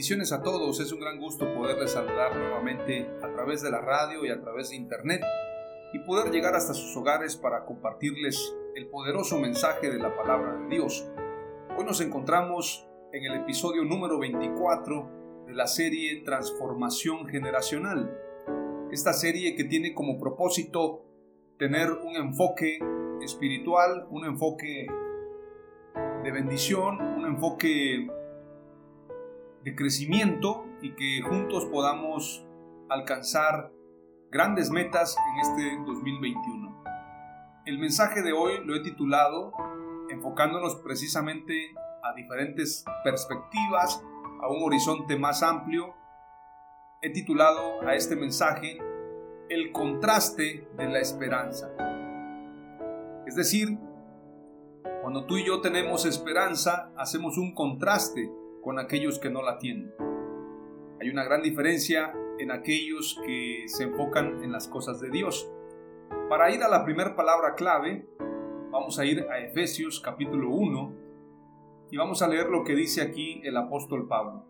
Bendiciones a todos, es un gran gusto poderles saludar nuevamente a través de la radio y a través de internet y poder llegar hasta sus hogares para compartirles el poderoso mensaje de la palabra de Dios. Hoy nos encontramos en el episodio número 24 de la serie Transformación Generacional. Esta serie que tiene como propósito tener un enfoque espiritual, un enfoque de bendición, un enfoque de crecimiento y que juntos podamos alcanzar grandes metas en este 2021. El mensaje de hoy lo he titulado enfocándonos precisamente a diferentes perspectivas, a un horizonte más amplio. He titulado a este mensaje El contraste de la esperanza. Es decir, cuando tú y yo tenemos esperanza, hacemos un contraste con aquellos que no la tienen. Hay una gran diferencia en aquellos que se enfocan en las cosas de Dios. Para ir a la primera palabra clave, vamos a ir a Efesios capítulo 1 y vamos a leer lo que dice aquí el apóstol Pablo.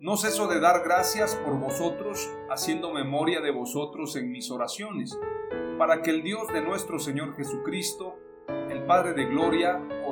No ceso de dar gracias por vosotros, haciendo memoria de vosotros en mis oraciones, para que el Dios de nuestro Señor Jesucristo, el Padre de Gloria,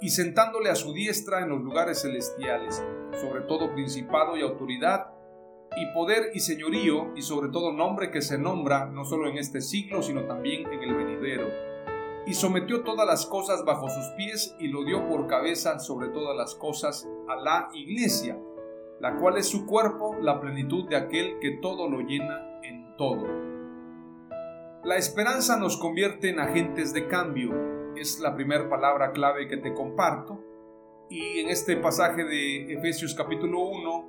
y sentándole a su diestra en los lugares celestiales, sobre todo principado y autoridad, y poder y señorío, y sobre todo nombre que se nombra no solo en este siglo, sino también en el venidero. Y sometió todas las cosas bajo sus pies y lo dio por cabeza sobre todas las cosas a la iglesia, la cual es su cuerpo, la plenitud de aquel que todo lo llena en todo. La esperanza nos convierte en agentes de cambio. Es la primera palabra clave que te comparto. Y en este pasaje de Efesios capítulo 1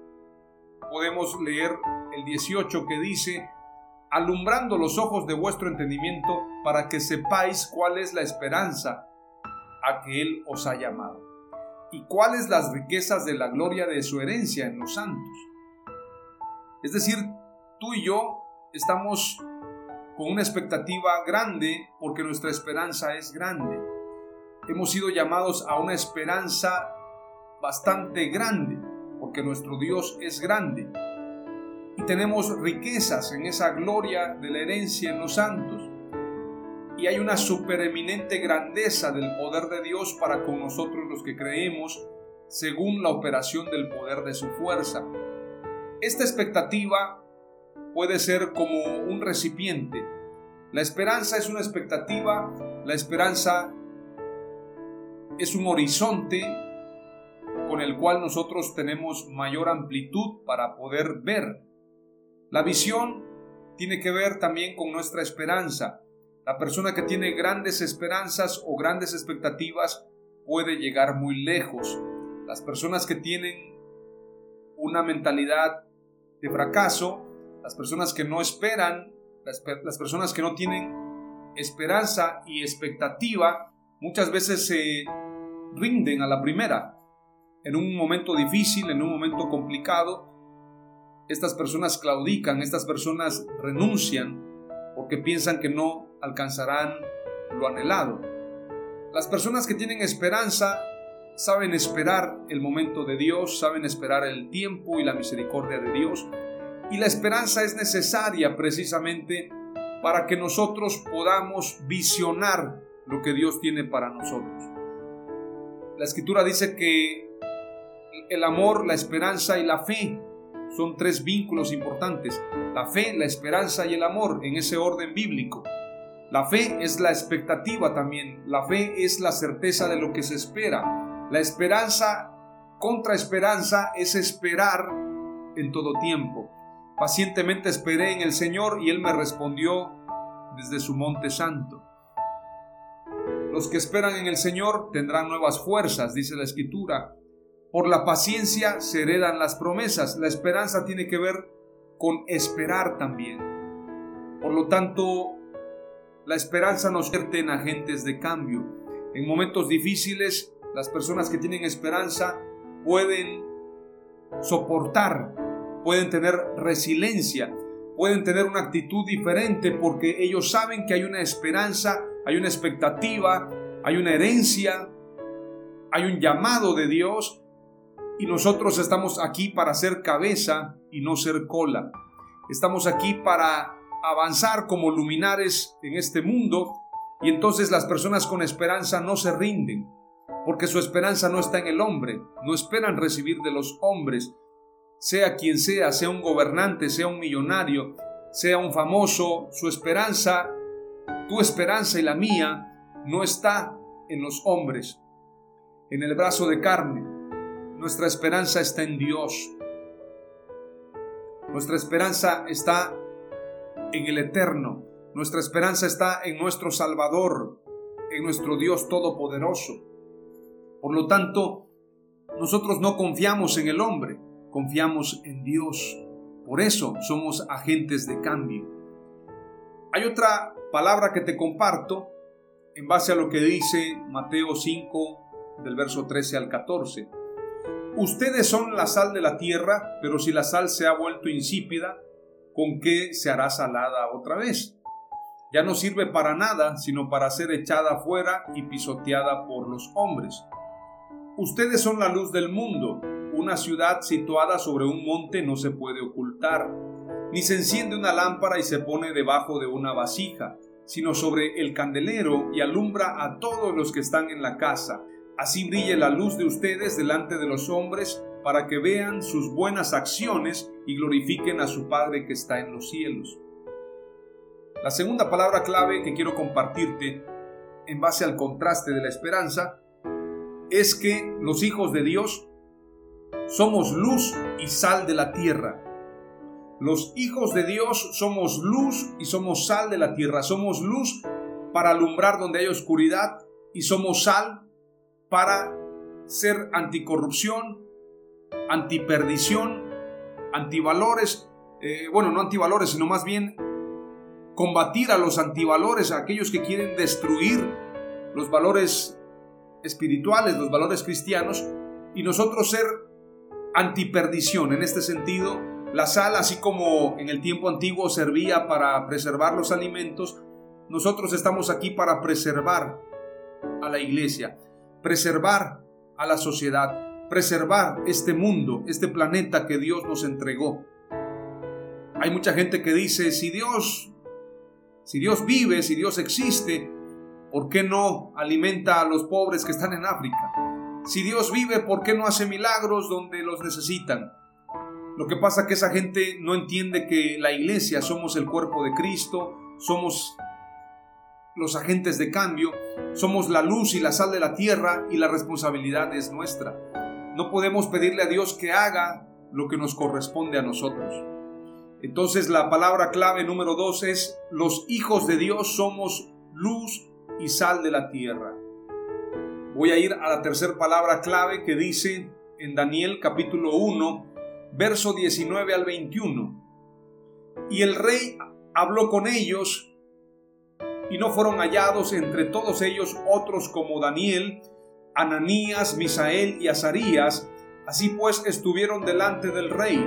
podemos leer el 18 que dice, alumbrando los ojos de vuestro entendimiento para que sepáis cuál es la esperanza a que Él os ha llamado y cuáles las riquezas de la gloria de su herencia en los santos. Es decir, tú y yo estamos con una expectativa grande porque nuestra esperanza es grande. Hemos sido llamados a una esperanza bastante grande porque nuestro Dios es grande. Y tenemos riquezas en esa gloria de la herencia en los santos. Y hay una supereminente grandeza del poder de Dios para con nosotros los que creemos según la operación del poder de su fuerza. Esta expectativa puede ser como un recipiente. La esperanza es una expectativa, la esperanza es un horizonte con el cual nosotros tenemos mayor amplitud para poder ver. La visión tiene que ver también con nuestra esperanza. La persona que tiene grandes esperanzas o grandes expectativas puede llegar muy lejos. Las personas que tienen una mentalidad de fracaso, las personas que no esperan, las, las personas que no tienen esperanza y expectativa, muchas veces se rinden a la primera. En un momento difícil, en un momento complicado, estas personas claudican, estas personas renuncian porque piensan que no alcanzarán lo anhelado. Las personas que tienen esperanza saben esperar el momento de Dios, saben esperar el tiempo y la misericordia de Dios. Y la esperanza es necesaria precisamente para que nosotros podamos visionar lo que Dios tiene para nosotros. La escritura dice que el amor, la esperanza y la fe son tres vínculos importantes. La fe, la esperanza y el amor en ese orden bíblico. La fe es la expectativa también. La fe es la certeza de lo que se espera. La esperanza contra esperanza es esperar en todo tiempo. Pacientemente esperé en el Señor y Él me respondió desde su monte santo. Los que esperan en el Señor tendrán nuevas fuerzas, dice la Escritura. Por la paciencia se heredan las promesas. La esperanza tiene que ver con esperar también. Por lo tanto, la esperanza nos convierte en agentes de cambio. En momentos difíciles, las personas que tienen esperanza pueden soportar, pueden tener resiliencia, pueden tener una actitud diferente porque ellos saben que hay una esperanza, hay una expectativa, hay una herencia, hay un llamado de Dios y nosotros estamos aquí para ser cabeza y no ser cola. Estamos aquí para avanzar como luminares en este mundo y entonces las personas con esperanza no se rinden, porque su esperanza no está en el hombre, no esperan recibir de los hombres, sea quien sea, sea un gobernante, sea un millonario, sea un famoso, su esperanza, tu esperanza y la mía, no está en los hombres, en el brazo de carne, nuestra esperanza está en Dios. Nuestra esperanza está en el eterno. Nuestra esperanza está en nuestro Salvador, en nuestro Dios Todopoderoso. Por lo tanto, nosotros no confiamos en el hombre, confiamos en Dios. Por eso somos agentes de cambio. Hay otra palabra que te comparto en base a lo que dice Mateo 5 del verso 13 al 14. Ustedes son la sal de la tierra, pero si la sal se ha vuelto insípida, ¿con qué se hará salada otra vez? Ya no sirve para nada, sino para ser echada fuera y pisoteada por los hombres. Ustedes son la luz del mundo. Una ciudad situada sobre un monte no se puede ocultar, ni se enciende una lámpara y se pone debajo de una vasija, sino sobre el candelero y alumbra a todos los que están en la casa. Así brille la luz de ustedes delante de los hombres, para que vean sus buenas acciones y glorifiquen a su Padre que está en los cielos. La segunda palabra clave que quiero compartirte, en base al contraste de la esperanza, es que los hijos de Dios somos luz y sal de la tierra. Los hijos de Dios somos luz y somos sal de la tierra. Somos luz para alumbrar donde hay oscuridad y somos sal para ser anticorrupción, antiperdición, antivalores, eh, bueno, no antivalores, sino más bien combatir a los antivalores, a aquellos que quieren destruir los valores espirituales, los valores cristianos, y nosotros ser antiperdición. En este sentido, la sal, así como en el tiempo antiguo servía para preservar los alimentos, nosotros estamos aquí para preservar a la iglesia preservar a la sociedad, preservar este mundo, este planeta que Dios nos entregó. Hay mucha gente que dice, si Dios, si Dios vive, si Dios existe, ¿por qué no alimenta a los pobres que están en África? Si Dios vive, ¿por qué no hace milagros donde los necesitan? Lo que pasa es que esa gente no entiende que la iglesia somos el cuerpo de Cristo, somos los agentes de cambio, somos la luz y la sal de la tierra y la responsabilidad es nuestra. No podemos pedirle a Dios que haga lo que nos corresponde a nosotros. Entonces la palabra clave número dos es los hijos de Dios somos luz y sal de la tierra. Voy a ir a la tercera palabra clave que dice en Daniel capítulo 1, verso 19 al 21. Y el rey habló con ellos, y no fueron hallados entre todos ellos otros como Daniel, Ananías, Misael y Azarías, así pues estuvieron delante del rey.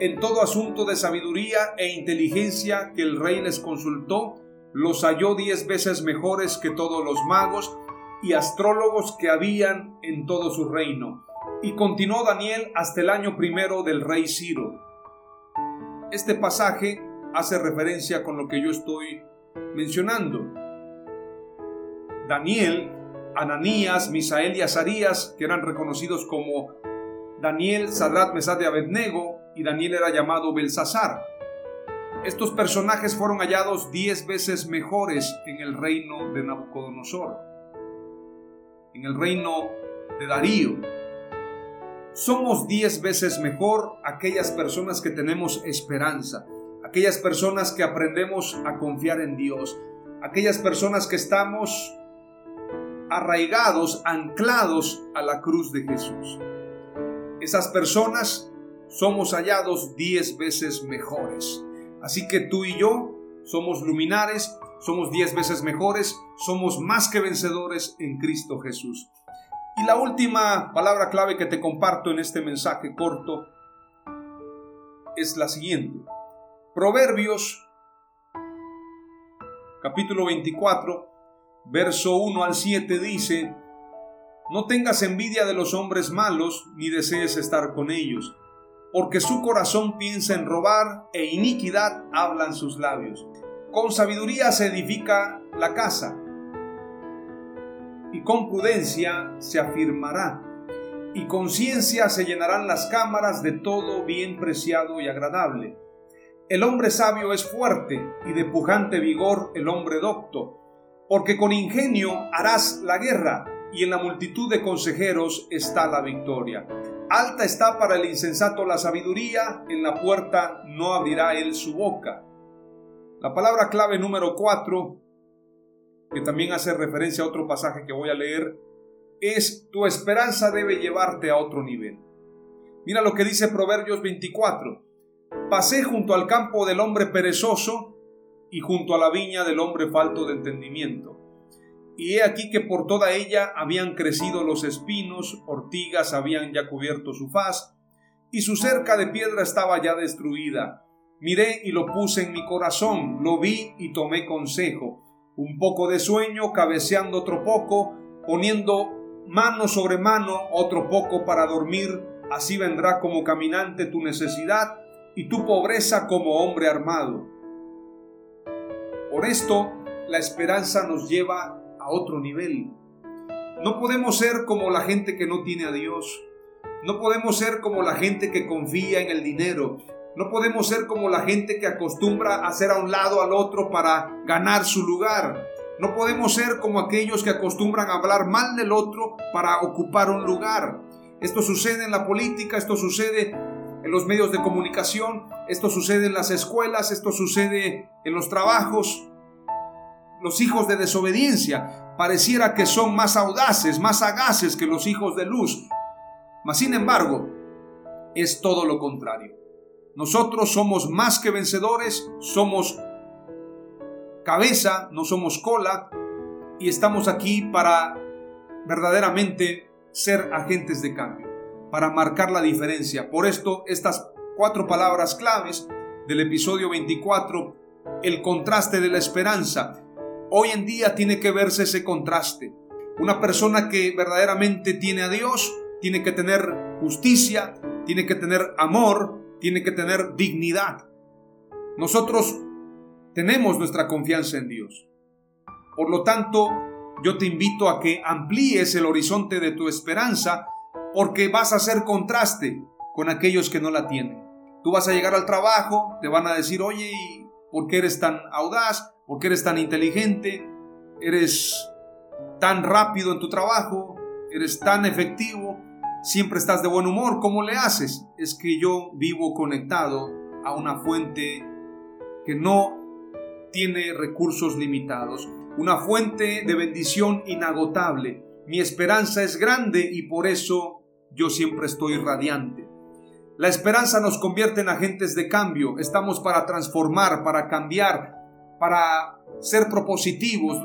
En todo asunto de sabiduría e inteligencia que el rey les consultó, los halló diez veces mejores que todos los magos y astrólogos que habían en todo su reino. Y continuó Daniel hasta el año primero del rey Ciro. Este pasaje hace referencia con lo que yo estoy mencionando. Daniel, Ananías, Misael y Azarías, que eran reconocidos como Daniel, Sadrat, Mesad de Abednego, y Daniel era llamado Belsasar. Estos personajes fueron hallados diez veces mejores en el reino de Nabucodonosor, en el reino de Darío. Somos diez veces mejor aquellas personas que tenemos esperanza, aquellas personas que aprendemos a confiar en Dios, aquellas personas que estamos arraigados, anclados a la cruz de Jesús. Esas personas somos hallados diez veces mejores. Así que tú y yo somos luminares, somos diez veces mejores, somos más que vencedores en Cristo Jesús. Y la última palabra clave que te comparto en este mensaje corto es la siguiente. Proverbios capítulo 24, verso 1 al 7 dice, No tengas envidia de los hombres malos, ni desees estar con ellos, porque su corazón piensa en robar e iniquidad hablan sus labios. Con sabiduría se edifica la casa, y con prudencia se afirmará, y con ciencia se llenarán las cámaras de todo bien preciado y agradable. El hombre sabio es fuerte, y de pujante vigor el hombre docto, porque con ingenio harás la guerra, y en la multitud de consejeros está la victoria. Alta está para el insensato la sabiduría, en la puerta no abrirá él su boca. La palabra clave número 4 que también hace referencia a otro pasaje que voy a leer, es tu esperanza debe llevarte a otro nivel. Mira lo que dice Proverbios 24. Pasé junto al campo del hombre perezoso y junto a la viña del hombre falto de entendimiento. Y he aquí que por toda ella habían crecido los espinos, ortigas habían ya cubierto su faz, y su cerca de piedra estaba ya destruida. Miré y lo puse en mi corazón, lo vi y tomé consejo un poco de sueño, cabeceando otro poco, poniendo mano sobre mano otro poco para dormir, así vendrá como caminante tu necesidad y tu pobreza como hombre armado. Por esto, la esperanza nos lleva a otro nivel. No podemos ser como la gente que no tiene a Dios. No podemos ser como la gente que confía en el dinero. No podemos ser como la gente que acostumbra a hacer a un lado al otro para ganar su lugar. No podemos ser como aquellos que acostumbran a hablar mal del otro para ocupar un lugar. Esto sucede en la política, esto sucede en los medios de comunicación, esto sucede en las escuelas, esto sucede en los trabajos. Los hijos de desobediencia pareciera que son más audaces, más sagaces que los hijos de luz. Mas sin embargo, es todo lo contrario. Nosotros somos más que vencedores, somos cabeza, no somos cola, y estamos aquí para verdaderamente ser agentes de cambio, para marcar la diferencia. Por esto, estas cuatro palabras claves del episodio 24, el contraste de la esperanza. Hoy en día tiene que verse ese contraste. Una persona que verdaderamente tiene a Dios, tiene que tener justicia, tiene que tener amor, tiene que tener dignidad. Nosotros tenemos nuestra confianza en Dios. Por lo tanto, yo te invito a que amplíes el horizonte de tu esperanza porque vas a hacer contraste con aquellos que no la tienen. Tú vas a llegar al trabajo, te van a decir, oye, ¿por qué eres tan audaz? ¿Por qué eres tan inteligente? ¿Eres tan rápido en tu trabajo? ¿Eres tan efectivo? Siempre estás de buen humor. ¿Cómo le haces? Es que yo vivo conectado a una fuente que no tiene recursos limitados, una fuente de bendición inagotable. Mi esperanza es grande y por eso yo siempre estoy radiante. La esperanza nos convierte en agentes de cambio. Estamos para transformar, para cambiar, para ser propositivos,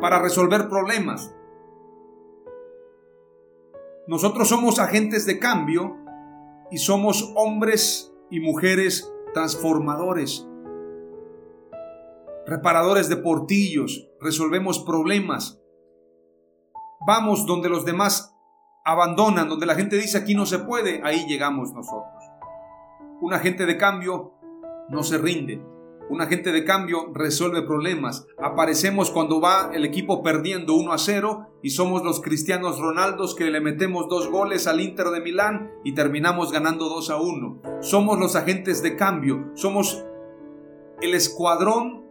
para resolver problemas. Nosotros somos agentes de cambio y somos hombres y mujeres transformadores, reparadores de portillos, resolvemos problemas. Vamos donde los demás abandonan, donde la gente dice aquí no se puede, ahí llegamos nosotros. Un agente de cambio no se rinde, un agente de cambio resuelve problemas. Aparecemos cuando va el equipo perdiendo 1 a 0 y somos los cristianos Ronaldos que le metemos dos goles al Inter de Milán y terminamos ganando 2 a 1. Somos los agentes de cambio, somos el escuadrón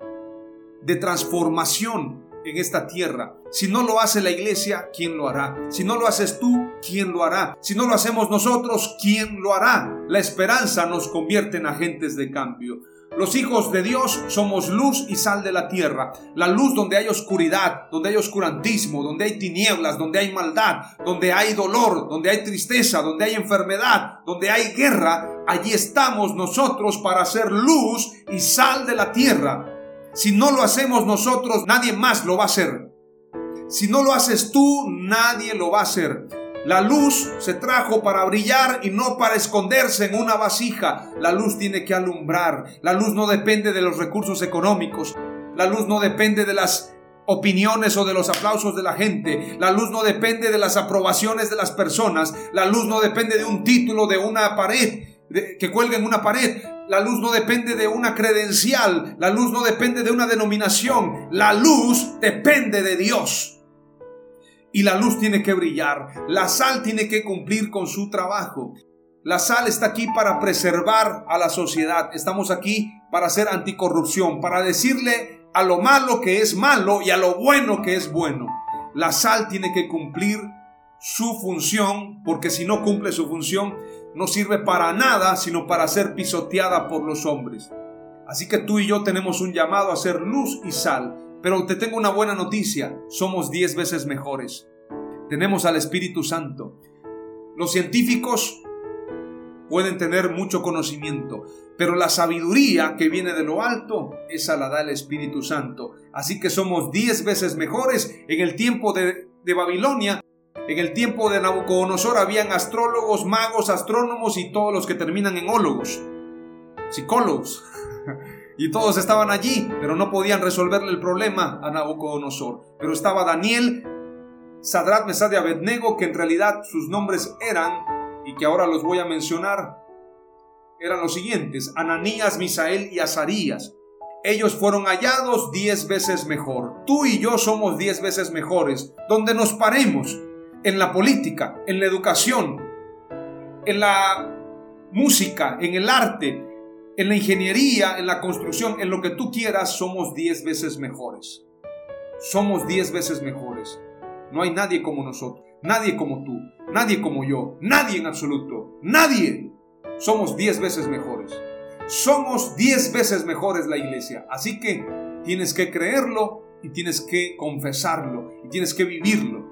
de transformación en esta tierra. Si no lo hace la iglesia, ¿quién lo hará? Si no lo haces tú, ¿quién lo hará? Si no lo hacemos nosotros, ¿quién lo hará? La esperanza nos convierte en agentes de cambio. Los hijos de Dios somos luz y sal de la tierra. La luz donde hay oscuridad, donde hay oscurantismo, donde hay tinieblas, donde hay maldad, donde hay dolor, donde hay tristeza, donde hay enfermedad, donde hay guerra. Allí estamos nosotros para ser luz y sal de la tierra. Si no lo hacemos nosotros, nadie más lo va a hacer. Si no lo haces tú, nadie lo va a hacer. La luz se trajo para brillar y no para esconderse en una vasija. La luz tiene que alumbrar. La luz no depende de los recursos económicos. La luz no depende de las opiniones o de los aplausos de la gente. La luz no depende de las aprobaciones de las personas. La luz no depende de un título, de una pared que cuelga en una pared. La luz no depende de una credencial. La luz no depende de una denominación. La luz depende de Dios y la luz tiene que brillar. La sal tiene que cumplir con su trabajo. La sal está aquí para preservar a la sociedad. Estamos aquí para hacer anticorrupción, para decirle a lo malo que es malo y a lo bueno que es bueno. La sal tiene que cumplir su función, porque si no cumple su función, no sirve para nada, sino para ser pisoteada por los hombres. Así que tú y yo tenemos un llamado a ser luz y sal. Pero te tengo una buena noticia, somos diez veces mejores. Tenemos al Espíritu Santo. Los científicos pueden tener mucho conocimiento, pero la sabiduría que viene de lo alto, esa la da el Espíritu Santo. Así que somos diez veces mejores. En el tiempo de, de Babilonia, en el tiempo de Nabucodonosor, habían astrólogos, magos, astrónomos y todos los que terminan en ólogos, psicólogos. Y todos estaban allí, pero no podían resolverle el problema a Nabucodonosor. Pero estaba Daniel, Sadrat, Mesad y Abednego, que en realidad sus nombres eran, y que ahora los voy a mencionar, eran los siguientes, Ananías, Misael y Azarías. Ellos fueron hallados diez veces mejor. Tú y yo somos diez veces mejores. Donde nos paremos, en la política, en la educación, en la música, en el arte, en la ingeniería, en la construcción, en lo que tú quieras, somos diez veces mejores. Somos diez veces mejores. No hay nadie como nosotros, nadie como tú, nadie como yo, nadie en absoluto, nadie. Somos diez veces mejores. Somos diez veces mejores la iglesia. Así que tienes que creerlo y tienes que confesarlo y tienes que vivirlo.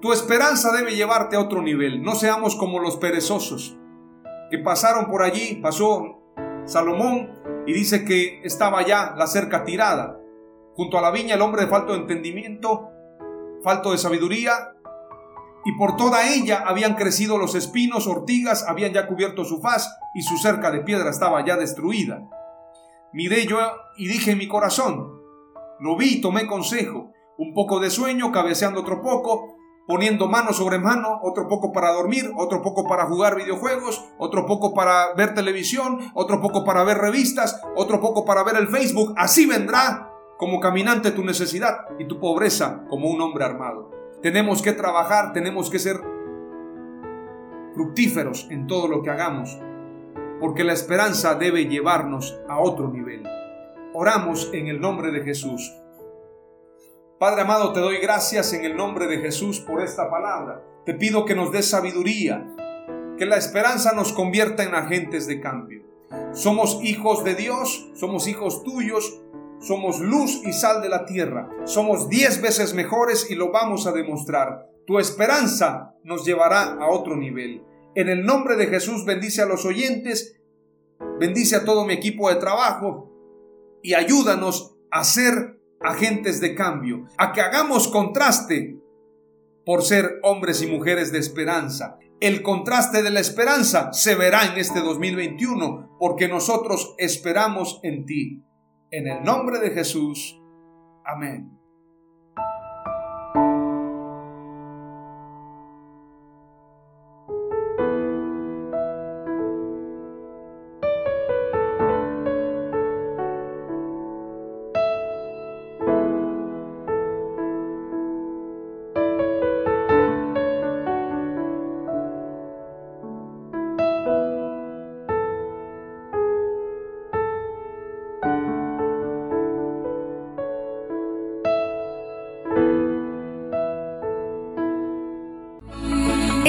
Tu esperanza debe llevarte a otro nivel. No seamos como los perezosos que pasaron por allí, pasó Salomón y dice que estaba ya la cerca tirada. Junto a la viña el hombre de falto de entendimiento, falto de sabiduría, y por toda ella habían crecido los espinos, ortigas, habían ya cubierto su faz, y su cerca de piedra estaba ya destruida. Miré yo y dije en mi corazón, lo vi y tomé consejo, un poco de sueño, cabeceando otro poco, poniendo mano sobre mano, otro poco para dormir, otro poco para jugar videojuegos, otro poco para ver televisión, otro poco para ver revistas, otro poco para ver el Facebook. Así vendrá como caminante tu necesidad y tu pobreza como un hombre armado. Tenemos que trabajar, tenemos que ser fructíferos en todo lo que hagamos, porque la esperanza debe llevarnos a otro nivel. Oramos en el nombre de Jesús. Padre amado, te doy gracias en el nombre de Jesús por esta palabra. Te pido que nos des sabiduría, que la esperanza nos convierta en agentes de cambio. Somos hijos de Dios, somos hijos tuyos, somos luz y sal de la tierra. Somos diez veces mejores y lo vamos a demostrar. Tu esperanza nos llevará a otro nivel. En el nombre de Jesús bendice a los oyentes, bendice a todo mi equipo de trabajo y ayúdanos a ser agentes de cambio, a que hagamos contraste por ser hombres y mujeres de esperanza. El contraste de la esperanza se verá en este 2021 porque nosotros esperamos en ti. En el nombre de Jesús. Amén.